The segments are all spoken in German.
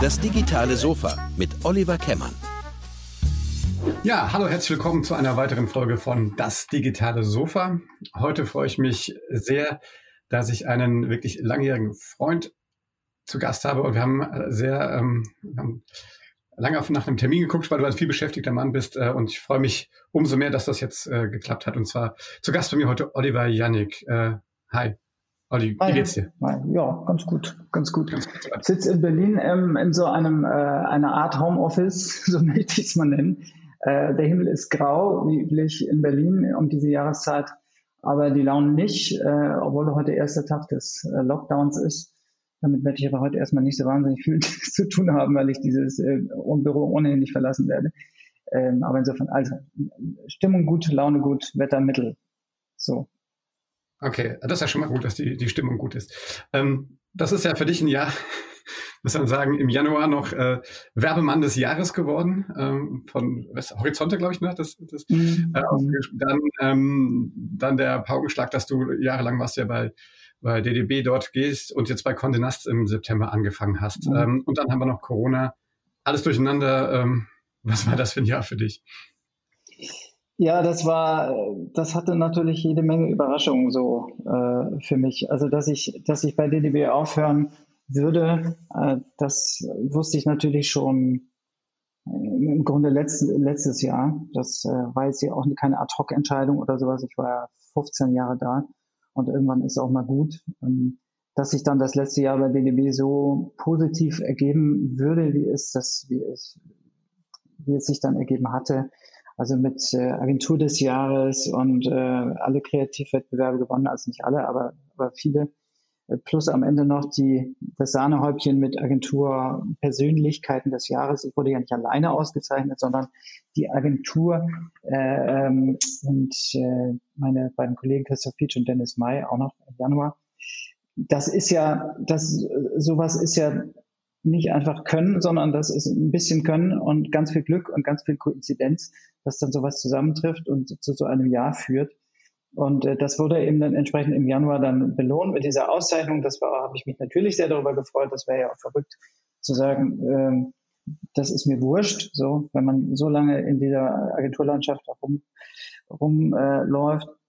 Das digitale Sofa mit Oliver Kemmern. Ja, hallo, herzlich willkommen zu einer weiteren Folge von Das digitale Sofa. Heute freue ich mich sehr, dass ich einen wirklich langjährigen Freund zu Gast habe und wir haben sehr ähm, lange nach einem Termin geguckt, weil du ein viel beschäftigter Mann bist äh, und ich freue mich umso mehr, dass das jetzt äh, geklappt hat und zwar zu Gast bei mir heute Oliver Jannik. Äh, hi. Olli, wie geht's dir? Ja, ganz gut, ganz gut. Ganz gut. Ich sitze in Berlin ähm, in so einem äh, einer Art Homeoffice, so möchte ich es mal nennen. Äh, der Himmel ist grau, wie üblich in Berlin um diese Jahreszeit, aber die Laune nicht, äh, obwohl heute erster Tag des äh, Lockdowns ist. Damit werde ich aber heute erstmal nicht so wahnsinnig viel zu tun haben, weil ich dieses äh, Büro ohnehin nicht verlassen werde. Ähm, aber insofern, also Stimmung gut, Laune gut, Wetter mittel. So. Okay, das ist ja schon mal gut, dass die, die Stimmung gut ist. Ähm, das ist ja für dich ein Jahr, muss man sagen, im Januar noch äh, Werbemann des Jahres geworden, ähm, von Horizonte, glaube ich, ne? Das, das, mhm. äh, dann, ähm, dann der Paukenschlag, dass du jahrelang warst ja bei, bei DDB dort gehst und jetzt bei Condé Nast im September angefangen hast. Mhm. Ähm, und dann haben wir noch Corona. Alles durcheinander. Ähm, was war das für ein Jahr für dich? Ja, das war, das hatte natürlich jede Menge Überraschungen so äh, für mich. Also dass ich, dass ich bei DDB aufhören würde, äh, das wusste ich natürlich schon äh, im Grunde letzt, letztes Jahr. Das äh, war jetzt ja auch keine Ad-Hoc-Entscheidung oder sowas. Ich war ja 15 Jahre da und irgendwann ist auch mal gut. Ähm, dass sich dann das letzte Jahr bei DDB so positiv ergeben würde, wie es das, wie es, wie es sich dann ergeben hatte, also mit äh, Agentur des Jahres und äh, alle Kreativwettbewerbe gewonnen, also nicht alle, aber, aber viele. Äh, plus am Ende noch die, das Sahnehäubchen mit Agentur Persönlichkeiten des Jahres. Ich wurde ja nicht alleine ausgezeichnet, sondern die Agentur äh, ähm, und äh, meine beiden Kollegen Christoph Pietsch und Dennis May auch noch im Januar. Das ist ja, das sowas ist ja nicht einfach können, sondern das ist ein bisschen Können und ganz viel Glück und ganz viel Koinzidenz, dass dann sowas zusammentrifft und zu so einem Jahr führt. Und äh, das wurde eben dann entsprechend im Januar dann belohnt mit dieser Auszeichnung. Das war, habe ich mich natürlich sehr darüber gefreut. Das wäre ja auch verrückt zu sagen, ähm, das ist mir wurscht, so, wenn man so lange in dieser Agenturlandschaft rum, rumläuft. Äh,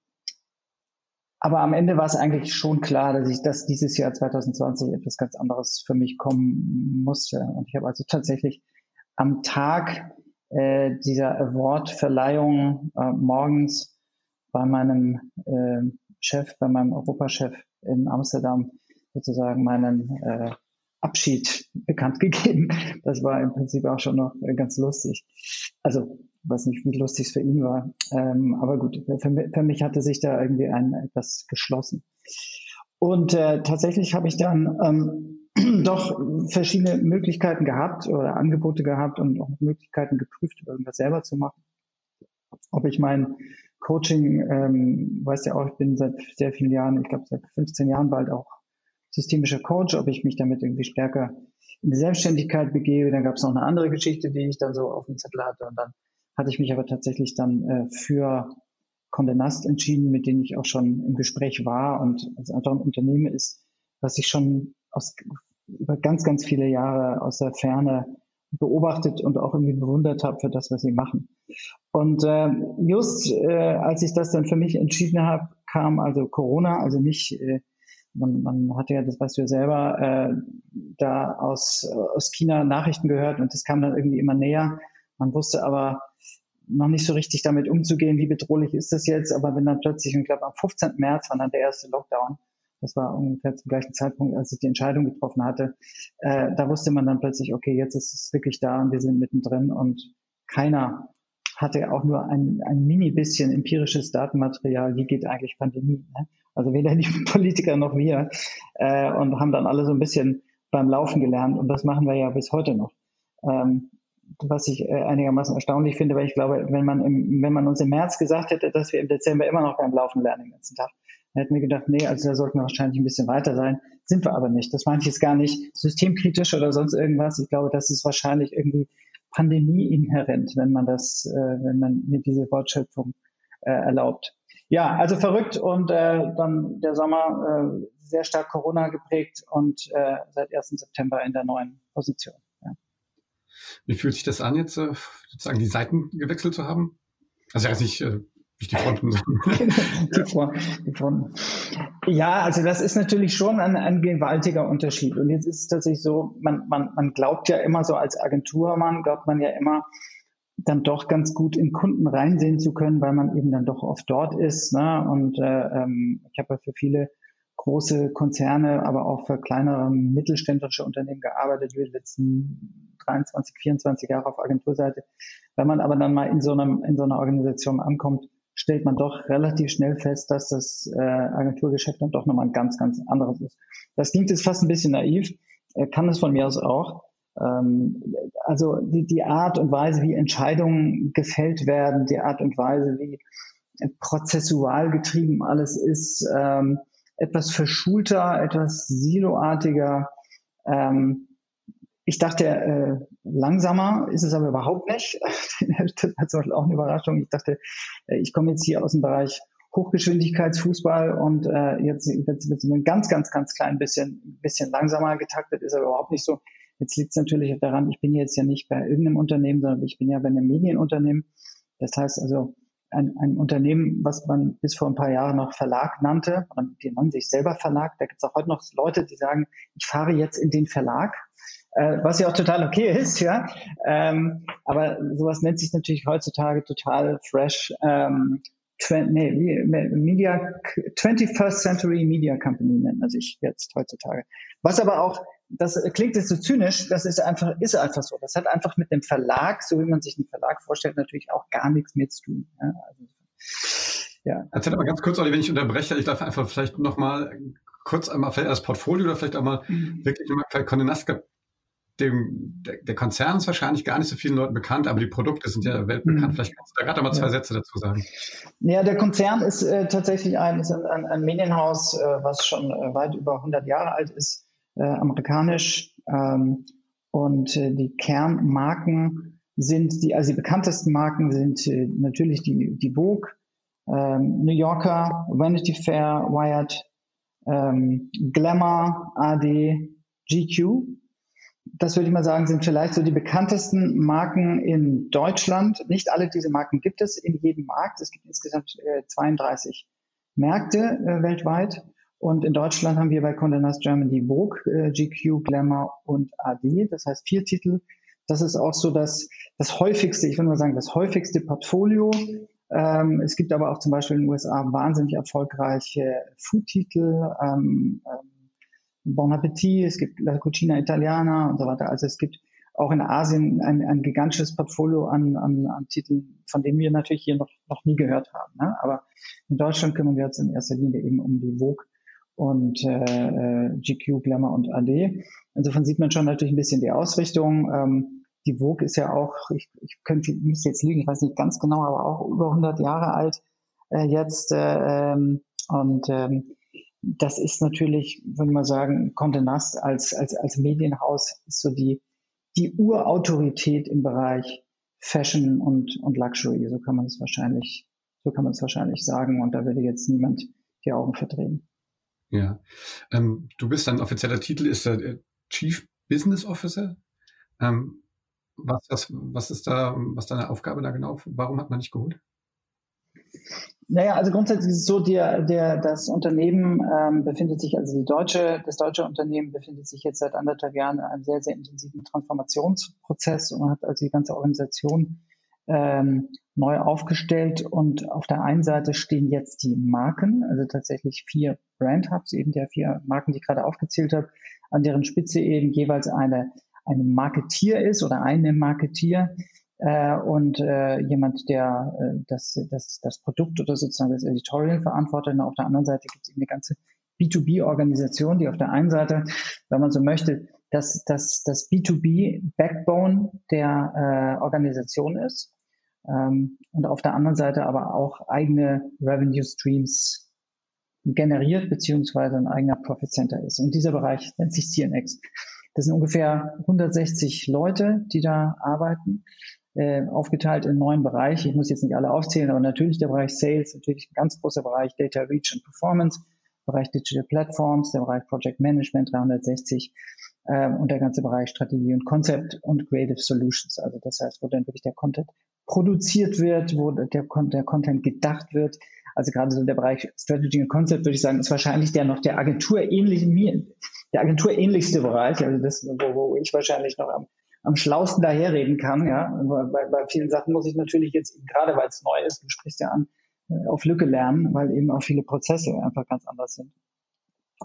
aber am Ende war es eigentlich schon klar, dass ich, dass dieses Jahr 2020 etwas ganz anderes für mich kommen musste. Und ich habe also tatsächlich am Tag äh, dieser Award-Verleihung äh, morgens bei meinem äh, Chef, bei meinem Europachef in Amsterdam sozusagen meinen äh, Abschied bekannt gegeben. Das war im Prinzip auch schon noch äh, ganz lustig. Also weiß nicht, wie lustig es für ihn war. Ähm, aber gut, für, für, mich hatte sich da irgendwie ein etwas geschlossen. Und äh, tatsächlich habe ich dann ähm, doch verschiedene Möglichkeiten gehabt oder Angebote gehabt und auch Möglichkeiten geprüft, irgendwas selber zu machen. Ob ich mein Coaching, ähm, weiß ja auch, ich bin seit sehr vielen Jahren, ich glaube seit 15 Jahren bald auch systemischer Coach, ob ich mich damit irgendwie stärker in die Selbstständigkeit begebe. Dann gab es noch eine andere Geschichte, die ich dann so auf dem Zettel hatte. Und dann hatte ich mich aber tatsächlich dann äh, für Condé Nast entschieden, mit denen ich auch schon im Gespräch war und es einfach ein Unternehmen ist, was ich schon aus, über ganz, ganz viele Jahre aus der Ferne beobachtet und auch irgendwie bewundert habe für das, was sie machen. Und äh, just äh, als ich das dann für mich entschieden habe, kam also Corona, also nicht, äh, man, man hatte ja, das weißt du ja selber, äh, da aus, aus China Nachrichten gehört und das kam dann irgendwie immer näher. Man wusste aber noch nicht so richtig damit umzugehen, wie bedrohlich ist das jetzt. Aber wenn dann plötzlich, ich glaube am 15. März war dann der erste Lockdown, das war ungefähr zum gleichen Zeitpunkt, als ich die Entscheidung getroffen hatte, äh, da wusste man dann plötzlich, okay, jetzt ist es wirklich da und wir sind mittendrin und keiner hatte auch nur ein, ein mini bisschen empirisches Datenmaterial, wie geht eigentlich Pandemie. Ne? Also weder die Politiker noch wir äh, und haben dann alle so ein bisschen beim Laufen gelernt und das machen wir ja bis heute noch. Ähm, was ich äh, einigermaßen erstaunlich finde, weil ich glaube, wenn man, im, wenn man uns im März gesagt hätte, dass wir im Dezember immer noch beim Laufen lernen den ganzen Tag, dann hätten wir gedacht, nee, also da sollten wir wahrscheinlich ein bisschen weiter sein. Sind wir aber nicht. Das meine ich jetzt gar nicht systemkritisch oder sonst irgendwas. Ich glaube, das ist wahrscheinlich irgendwie Pandemie inhärent, wenn man das, äh, wenn man mir diese Wortschöpfung äh, erlaubt. Ja, also verrückt und äh, dann der Sommer äh, sehr stark Corona geprägt und äh, seit 1. September in der neuen Position. Ja. Wie fühlt sich das an, jetzt äh, sozusagen die Seiten gewechselt zu haben? Also ja, nicht äh, nicht die Fronten. die, Front, die Fronten. Ja, also das ist natürlich schon ein, ein gewaltiger Unterschied. Und jetzt ist es tatsächlich so, man, man, man glaubt ja immer so als Agenturmann, glaubt man ja immer, dann doch ganz gut in Kunden reinsehen zu können, weil man eben dann doch oft dort ist. Ne? Und äh, ähm, ich habe ja für viele große Konzerne, aber auch für kleinere mittelständische Unternehmen gearbeitet, die letzten 23, 24 Jahre auf Agenturseite. Wenn man aber dann mal in so, einem, in so einer Organisation ankommt, stellt man doch relativ schnell fest, dass das äh, Agenturgeschäft dann doch nochmal ein ganz, ganz anderes ist. Das klingt jetzt fast ein bisschen naiv, äh, kann es von mir aus auch. Ähm, also die, die Art und Weise, wie Entscheidungen gefällt werden, die Art und Weise, wie prozessual getrieben alles ist, ähm, etwas verschulter, etwas siloartiger. Ähm, ich dachte, äh, langsamer ist es aber überhaupt nicht. das war zum Beispiel auch eine Überraschung. Ich dachte, äh, ich komme jetzt hier aus dem Bereich Hochgeschwindigkeitsfußball und äh, jetzt wird es ein ganz, ganz, ganz klein bisschen, bisschen langsamer getaktet, ist aber überhaupt nicht so. Jetzt liegt es natürlich daran, ich bin jetzt ja nicht bei irgendeinem Unternehmen, sondern ich bin ja bei einem Medienunternehmen. Das heißt also, ein, ein Unternehmen, was man bis vor ein paar Jahren noch Verlag nannte, die nennen sich selber Verlag. Da gibt es auch heute noch Leute, die sagen, ich fahre jetzt in den Verlag äh, was ja auch total okay ist, ja. Ähm, aber sowas nennt sich natürlich heutzutage total fresh. Ähm, nee, Media, 21st Century Media Company nennt man sich jetzt heutzutage. Was aber auch, das klingt jetzt so zynisch, das ist einfach, ist einfach so. Das hat einfach mit dem Verlag, so wie man sich einen Verlag vorstellt, natürlich auch gar nichts mehr zu tun. Ja, also, ja. Erzähl aber ganz kurz, Olli, wenn ich unterbreche, ich darf einfach vielleicht nochmal kurz einmal vielleicht das Portfolio oder vielleicht auch mal mhm. wirklich mal Conde Nast dem, der, der, Konzern ist wahrscheinlich gar nicht so vielen Leuten bekannt, aber die Produkte sind ja weltbekannt. Mhm. Vielleicht kannst du da gerade mal zwei ja. Sätze dazu sagen. Ja, der Konzern ist äh, tatsächlich ein, ist ein, ein Medienhaus, äh, was schon äh, weit über 100 Jahre alt ist, äh, amerikanisch. Ähm, und äh, die Kernmarken sind, die, also die bekanntesten Marken sind äh, natürlich die, die Vogue, ähm, New Yorker, Vanity Fair, Wired, ähm, Glamour, AD, GQ das würde ich mal sagen, sind vielleicht so die bekanntesten Marken in Deutschland. Nicht alle diese Marken gibt es in jedem Markt. Es gibt insgesamt äh, 32 Märkte äh, weltweit. Und in Deutschland haben wir bei Condé Nast Germany Vogue, äh, GQ, Glamour und AD. Das heißt vier Titel. Das ist auch so das, das häufigste, ich würde mal sagen, das häufigste Portfolio. Ähm, es gibt aber auch zum Beispiel in den USA wahnsinnig erfolgreiche Food-Titel. Ähm, ähm, Bon Appetit, es gibt La Cucina Italiana und so weiter. Also es gibt auch in Asien ein, ein gigantisches Portfolio an, an, an Titeln, von denen wir natürlich hier noch, noch nie gehört haben. Ne? Aber in Deutschland kümmern wir uns in erster Linie eben um die Vogue und äh, GQ, Glamour und AD. Insofern sieht man schon natürlich ein bisschen die Ausrichtung. Ähm, die Vogue ist ja auch, ich, ich könnte, ich müsste jetzt liegen, ich weiß nicht ganz genau, aber auch über 100 Jahre alt äh, jetzt. Äh, ähm, und ähm, das ist natürlich, würde man sagen, Conte Nast als, als, als Medienhaus ist so die, die Urautorität im Bereich Fashion und, und Luxury. So kann man es wahrscheinlich, so kann man es wahrscheinlich sagen. Und da würde jetzt niemand die Augen verdrehen. Ja. Ähm, du bist dein offizieller Titel ist der äh, Chief Business Officer. Ähm, was, was, was ist da, was deine Aufgabe da genau? Warum hat man dich geholt? Naja, also grundsätzlich ist es so, der, der, das Unternehmen ähm, befindet sich, also die deutsche, das deutsche Unternehmen befindet sich jetzt seit anderthalb Jahren in einem sehr, sehr intensiven Transformationsprozess und hat also die ganze Organisation ähm, neu aufgestellt. Und auf der einen Seite stehen jetzt die Marken, also tatsächlich vier Brand Hubs, eben der vier Marken, die ich gerade aufgezählt habe, an deren Spitze eben jeweils eine, eine Marketier ist oder eine Marketier, äh, und äh, jemand, der äh, das, das, das Produkt oder sozusagen das Editorial verantwortet. Und auf der anderen Seite gibt es eine ganze B2B-Organisation, die auf der einen Seite, wenn man so möchte, das, das, das B2B-Backbone der äh, Organisation ist ähm, und auf der anderen Seite aber auch eigene Revenue Streams generiert, beziehungsweise ein eigener Profit Center ist. Und dieser Bereich nennt sich CNX. Das sind ungefähr 160 Leute, die da arbeiten. Äh, aufgeteilt in neun Bereiche. Ich muss jetzt nicht alle aufzählen, aber natürlich der Bereich Sales, natürlich ein ganz großer Bereich Data Reach and Performance, Bereich Digital Platforms, der Bereich Project Management 360 ähm, und der ganze Bereich Strategie und Concept und Creative Solutions. Also das heißt, wo dann wirklich der Content produziert wird, wo der, der Content gedacht wird. Also gerade so der Bereich Strategy und Concept, würde ich sagen, ist wahrscheinlich der noch der Agentur ähnliche, der Agentur ähnlichste Bereich. Also das, wo, wo ich wahrscheinlich noch am, am schlausten daherreden kann. Ja, bei, bei vielen Sachen muss ich natürlich jetzt, gerade weil es neu ist, du sprichst ja an, äh, auf Lücke lernen, weil eben auch viele Prozesse einfach ganz anders sind.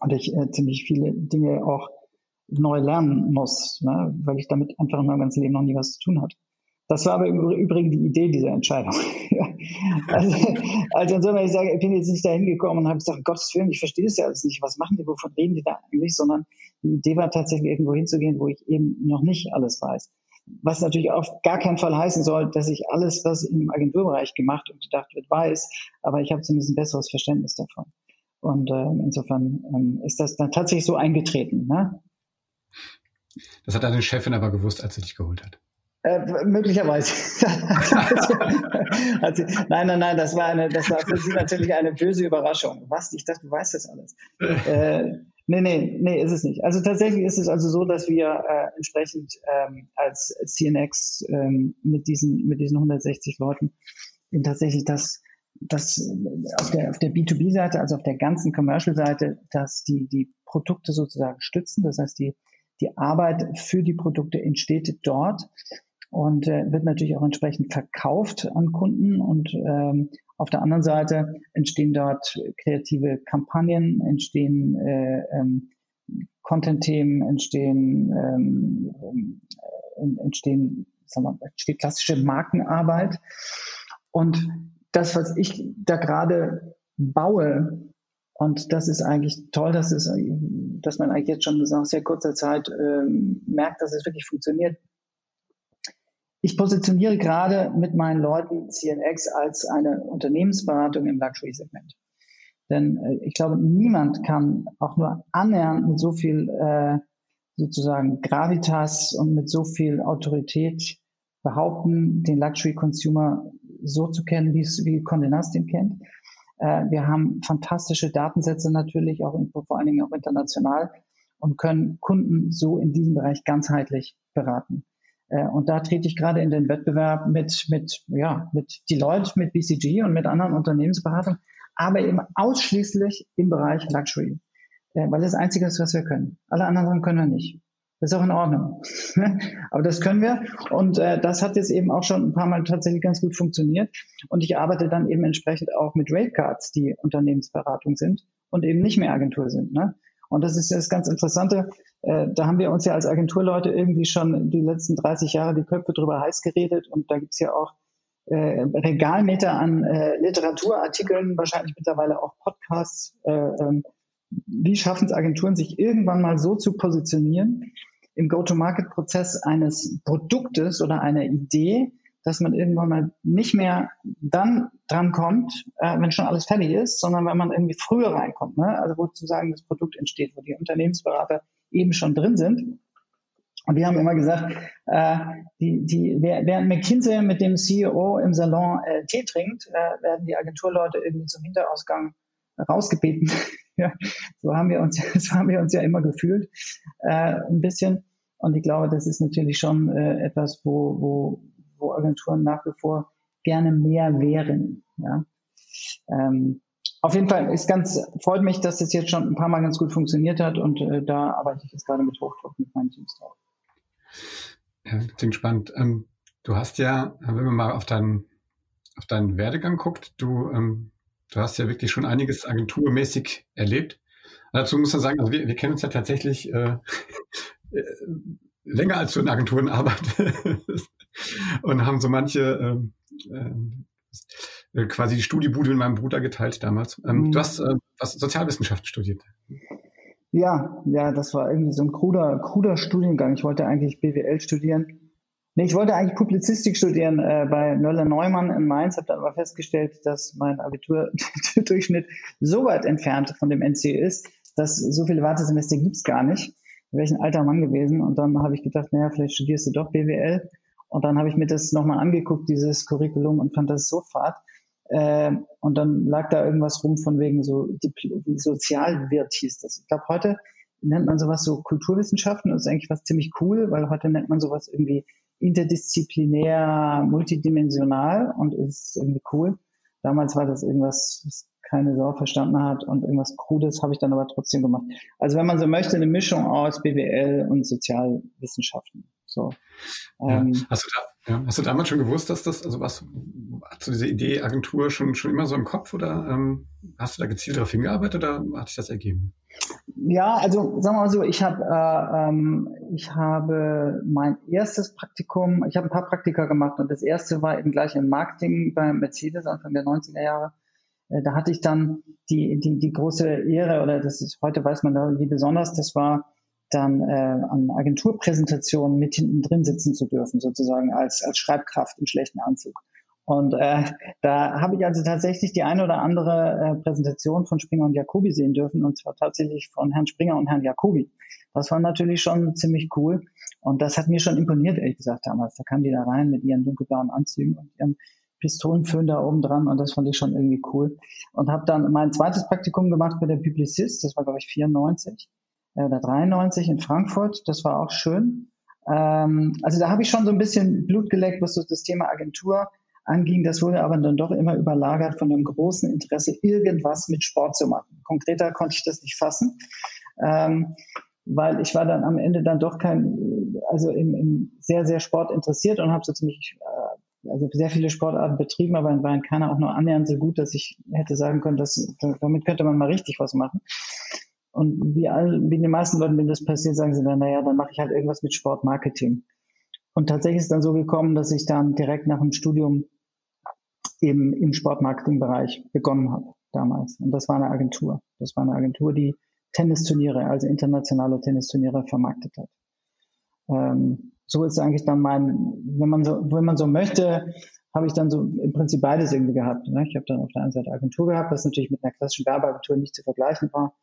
Und ich äh, ziemlich viele Dinge auch neu lernen muss, ne, weil ich damit einfach in meinem ganzen Leben noch nie was zu tun hatte. Das war aber im Übrigen die Idee dieser Entscheidung. also, also insofern, ich sage, ich bin jetzt nicht dahin gekommen und habe gesagt, Gottes Willen, ich verstehe es ja alles nicht. Was machen die, wovon reden die da eigentlich? Sondern die Idee war tatsächlich irgendwo hinzugehen, wo ich eben noch nicht alles weiß. Was natürlich auf gar keinen Fall heißen soll, dass ich alles, was im Agenturbereich gemacht und gedacht wird, weiß, aber ich habe zumindest ein besseres Verständnis davon. Und äh, insofern ähm, ist das dann tatsächlich so eingetreten. Ne? Das hat deine Chefin aber gewusst, als sie dich geholt hat. Äh, möglicherweise. nein, nein, nein, das war eine, das war für sie natürlich eine böse Überraschung. Was? Ich dachte, du weißt das alles. äh, nee, nee, nee, ist es nicht. Also tatsächlich ist es also so, dass wir äh, entsprechend ähm, als CNX ähm, mit diesen, mit diesen 160 Leuten in tatsächlich das, das auf der, auf der B2B-Seite, also auf der ganzen Commercial-Seite, dass die, die Produkte sozusagen stützen. Das heißt, die, die Arbeit für die Produkte entsteht dort und äh, wird natürlich auch entsprechend verkauft an Kunden. Und ähm, auf der anderen Seite entstehen dort kreative Kampagnen, entstehen äh, ähm, Content-Themen, entstehen, ähm, äh, entstehen, sagen wir, entsteht klassische Markenarbeit. Und das, was ich da gerade baue, und das ist eigentlich toll, dass, es, dass man eigentlich jetzt schon nach sehr kurzer Zeit äh, merkt, dass es wirklich funktioniert ich positioniere gerade mit meinen Leuten CNX als eine Unternehmensberatung im Luxury-Segment. Denn äh, ich glaube, niemand kann auch nur annähernd mit so viel äh, sozusagen Gravitas und mit so viel Autorität behaupten, den Luxury-Consumer so zu kennen, wie Condé Nast den kennt. Äh, wir haben fantastische Datensätze natürlich, auch in, vor allen Dingen auch international und können Kunden so in diesem Bereich ganzheitlich beraten. Äh, und da trete ich gerade in den Wettbewerb mit, mit, ja, mit Deloitte, mit BCG und mit anderen Unternehmensberatungen, aber eben ausschließlich im Bereich Luxury. Äh, weil das, Einzige ist, was wir können. Alle anderen können wir nicht. Das ist auch in Ordnung. aber das können wir. Und äh, das hat jetzt eben auch schon ein paar Mal tatsächlich ganz gut funktioniert. Und ich arbeite dann eben entsprechend auch mit Ratecards, die Unternehmensberatung sind und eben nicht mehr Agentur sind. Ne? Und das ist das ganz Interessante. Äh, da haben wir uns ja als Agenturleute irgendwie schon die letzten 30 Jahre die Köpfe drüber heiß geredet. Und da gibt's ja auch äh, Regalmeter an äh, Literaturartikeln, wahrscheinlich mittlerweile auch Podcasts. Äh, ähm, wie schaffen es Agenturen, sich irgendwann mal so zu positionieren im Go-to-Market-Prozess eines Produktes oder einer Idee, dass man irgendwann mal nicht mehr dann dran kommt, äh, wenn schon alles fertig ist, sondern wenn man irgendwie früher reinkommt. Ne? Also wo sozusagen das Produkt entsteht, wo die Unternehmensberater eben schon drin sind. Und wir haben immer gesagt, äh, die, die, während McKinsey mit dem CEO im Salon äh, Tee trinkt, äh, werden die Agenturleute irgendwie zum Hinterausgang rausgebeten. ja, so haben wir uns, so haben wir uns ja immer gefühlt, äh, ein bisschen. Und ich glaube, das ist natürlich schon äh, etwas, wo, wo, wo Agenturen nach wie vor gerne mehr wären. Ja. Ähm, auf jeden Fall ist ganz, freut mich, dass das jetzt schon ein paar Mal ganz gut funktioniert hat und äh, da arbeite ich jetzt gerade mit Hochdruck mit meinen Teams drauf. Ja, klingt spannend. Ähm, du hast ja, wenn man mal auf deinen, auf deinen Werdegang guckt, du, ähm, du hast ja wirklich schon einiges agenturmäßig erlebt. Dazu muss man sagen, also wir, wir kennen uns ja tatsächlich äh, äh länger als du in Agenturen arbeitest und haben so manche äh, äh, quasi die Studiebude mit meinem Bruder geteilt damals. Ähm, mhm. Du hast äh, was Sozialwissenschaften studiert. Ja, ja, das war irgendwie so ein kruder, kruder Studiengang. Ich wollte eigentlich BWL studieren. Nee, ich wollte eigentlich Publizistik studieren äh, bei Nöller-Neumann in Mainz, habe dann aber festgestellt, dass mein Abiturdurchschnitt so weit entfernt von dem NC ist, dass so viele Wartesemester gibt's gar nicht. Wäre ich ein alter Mann gewesen und dann habe ich gedacht, naja, vielleicht studierst du doch BWL Und dann habe ich mir das nochmal angeguckt, dieses Curriculum, und fand das so fad. Äh, und dann lag da irgendwas rum von wegen so die Sozialwirt hieß das. Ich glaube, heute nennt man sowas so Kulturwissenschaften. Das ist eigentlich was ziemlich cool, weil heute nennt man sowas irgendwie interdisziplinär, multidimensional und ist irgendwie cool. Damals war das irgendwas, was keine Sau verstanden hat und irgendwas Krudes habe ich dann aber trotzdem gemacht. Also wenn man so möchte, eine Mischung aus BWL und Sozialwissenschaften. So. Ja. Ähm, hast, du da, ja, hast du damals schon gewusst, dass das, also was, hast du diese Idee Agentur schon, schon immer so im Kopf oder ähm, hast du da gezielt darauf hingearbeitet oder hat sich das ergeben? Ja, also sagen wir mal so, ich habe äh, ähm, ich habe mein erstes Praktikum, ich habe ein paar Praktika gemacht und das erste war eben gleich im Marketing bei Mercedes Anfang der 90er Jahre. Äh, da hatte ich dann die, die, die große Ehre, oder das ist, heute weiß man da, wie besonders das war, dann äh, an Agenturpräsentationen mit hinten drin sitzen zu dürfen, sozusagen als, als Schreibkraft im schlechten Anzug. Und äh, da habe ich also tatsächlich die eine oder andere äh, Präsentation von Springer und Jacobi sehen dürfen, und zwar tatsächlich von Herrn Springer und Herrn Jacobi. Das war natürlich schon ziemlich cool. Und das hat mir schon imponiert, ehrlich gesagt, damals. Da kamen die da rein mit ihren dunkelblauen Anzügen und ihren Pistolenföhn da oben dran und das fand ich schon irgendwie cool. Und habe dann mein zweites Praktikum gemacht bei der Publicist, das war glaube ich 94 äh, oder 93 in Frankfurt, das war auch schön. Ähm, also da habe ich schon so ein bisschen Blut geleckt, was so das Thema Agentur anging. Das wurde aber dann doch immer überlagert von einem großen Interesse, irgendwas mit Sport zu machen. Konkreter konnte ich das nicht fassen. Ähm, weil ich war dann am Ende dann doch kein, also im, im sehr, sehr Sport interessiert und habe so ziemlich äh, also sehr viele Sportarten betrieben, aber in Bayern keiner auch nur annähernd so gut, dass ich hätte sagen können, dass damit könnte man mal richtig was machen. Und wie, all, wie den meisten Leuten, wenn das passiert, sagen sie dann, naja, dann mache ich halt irgendwas mit Sportmarketing. Und tatsächlich ist dann so gekommen, dass ich dann direkt nach dem Studium eben im Sportmarketingbereich begonnen habe damals. Und das war eine Agentur. Das war eine Agentur, die Tennisturniere, also internationale Tennisturniere vermarktet hat. Ähm, so ist eigentlich dann mein, wenn man so, wenn man so möchte, habe ich dann so im Prinzip beides irgendwie gehabt. Ne? Ich habe dann auf der einen Seite Agentur gehabt, was natürlich mit einer klassischen Werbeagentur nicht zu vergleichen war.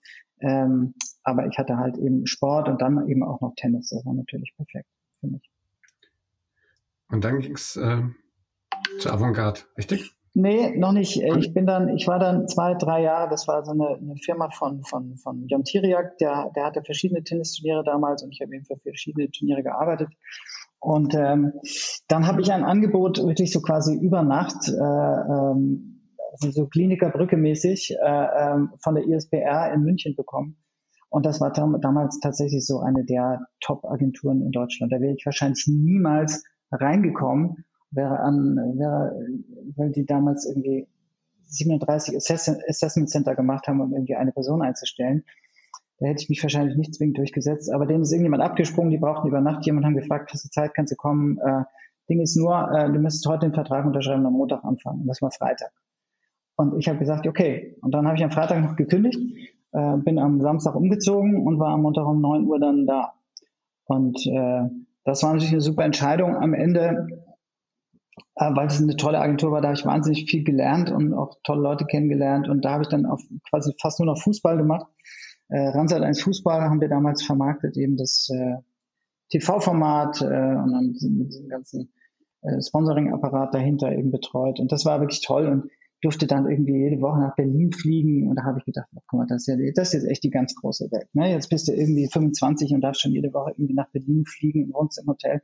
Ähm, aber ich hatte halt eben Sport und dann eben auch noch Tennis. Das war natürlich perfekt für mich. Und dann ging es äh, zur Avantgarde, richtig? Nee, noch nicht. Äh, ich bin dann, ich war dann zwei, drei Jahre, das war so eine, eine Firma von, von, von Jon Tiriak, der, der hatte verschiedene Tennisturniere damals und ich habe eben für verschiedene Turniere gearbeitet. Und ähm, dann habe ich ein Angebot wirklich so quasi über Nacht, äh, ähm, so Klinikerbrücke mäßig, äh, ähm, von der ISPR in München bekommen. Und das war tam damals tatsächlich so eine der Top-Agenturen in Deutschland. Da wäre ich wahrscheinlich niemals reingekommen wäre an, wäre, weil die damals irgendwie 37 Assessment Center gemacht haben, um irgendwie eine Person einzustellen. Da hätte ich mich wahrscheinlich nicht zwingend durchgesetzt, aber denen ist irgendjemand abgesprungen, die brauchten über Nacht jemand, haben gefragt, hast du Zeit, kannst du kommen? Äh, Ding ist nur, äh, du müsstest heute den Vertrag unterschreiben und am Montag anfangen. Und das war Freitag. Und ich habe gesagt, okay. Und dann habe ich am Freitag noch gekündigt, äh, bin am Samstag umgezogen und war am Montag um 9 Uhr dann da. Und äh, das war natürlich eine super Entscheidung. Am Ende äh, weil es eine tolle Agentur war, da habe ich wahnsinnig viel gelernt und auch tolle Leute kennengelernt. Und da habe ich dann auf quasi fast nur noch Fußball gemacht. Äh, Ransat 1 Fußball haben wir damals vermarktet, eben das äh, TV-Format äh, und dann mit diesem ganzen äh, Sponsoring-Apparat dahinter eben betreut. Und das war wirklich toll und durfte dann irgendwie jede Woche nach Berlin fliegen. Und da habe ich gedacht, oh, guck mal, das ist, ja, das ist jetzt echt die ganz große Welt. Ne? Jetzt bist du irgendwie 25 und darfst schon jede Woche irgendwie nach Berlin fliegen und wohnst im Hotel.